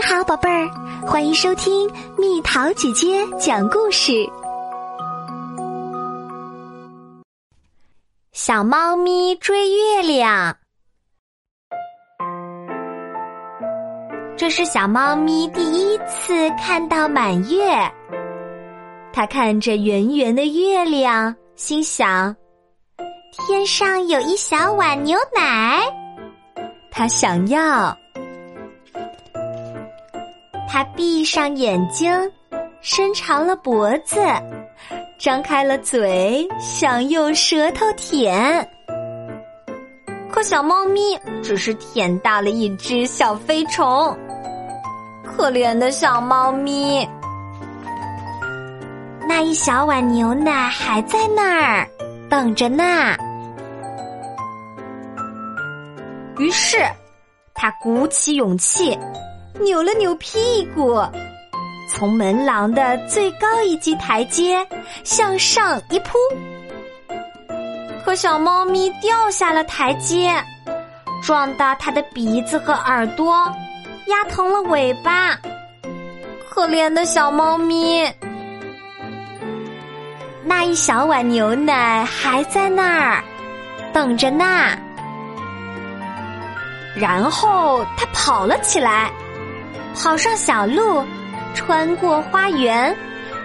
你好，宝贝儿，欢迎收听蜜桃姐姐讲故事。小猫咪追月亮，这是小猫咪第一次看到满月。它看着圆圆的月亮，心想：天上有一小碗牛奶，它想要。他闭上眼睛，伸长了脖子，张开了嘴，想用舌头舔。可小猫咪只是舔到了一只小飞虫，可怜的小猫咪。那一小碗牛奶还在那儿等着呢。于是，他鼓起勇气。扭了扭屁股，从门廊的最高一级台阶向上一扑，可小猫咪掉下了台阶，撞到它的鼻子和耳朵，压疼了尾巴。可怜的小猫咪，那一小碗牛奶还在那儿等着呢。然后它跑了起来。跑上小路，穿过花园，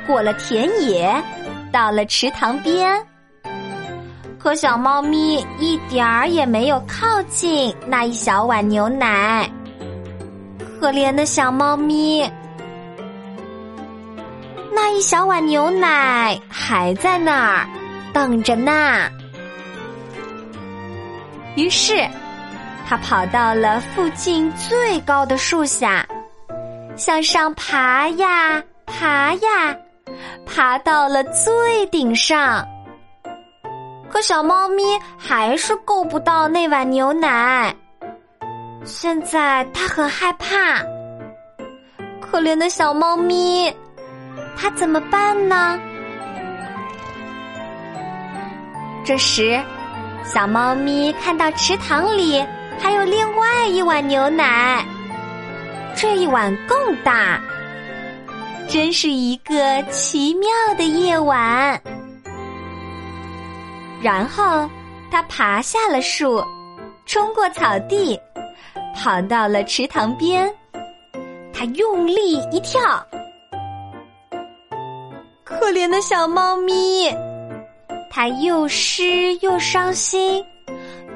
过了田野，到了池塘边。可小猫咪一点儿也没有靠近那一小碗牛奶。可怜的小猫咪，那一小碗牛奶还在那儿等着呢。于是，它跑到了附近最高的树下。向上爬呀爬呀，爬到了最顶上。可小猫咪还是够不到那碗牛奶。现在它很害怕。可怜的小猫咪，它怎么办呢？这时，小猫咪看到池塘里还有另外一碗牛奶。这一碗更大，真是一个奇妙的夜晚。然后，他爬下了树，冲过草地，跑到了池塘边。他用力一跳，可怜的小猫咪，它又湿又伤心，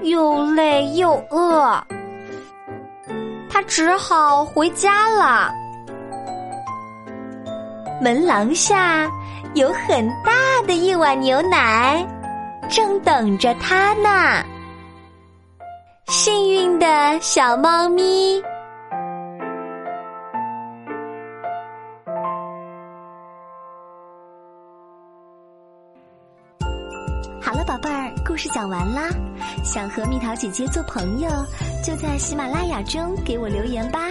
又累又饿。他只好回家了。门廊下有很大的一碗牛奶，正等着他呢。幸运的小猫咪。好了，宝贝儿，故事讲完啦。想和蜜桃姐姐做朋友，就在喜马拉雅中给我留言吧。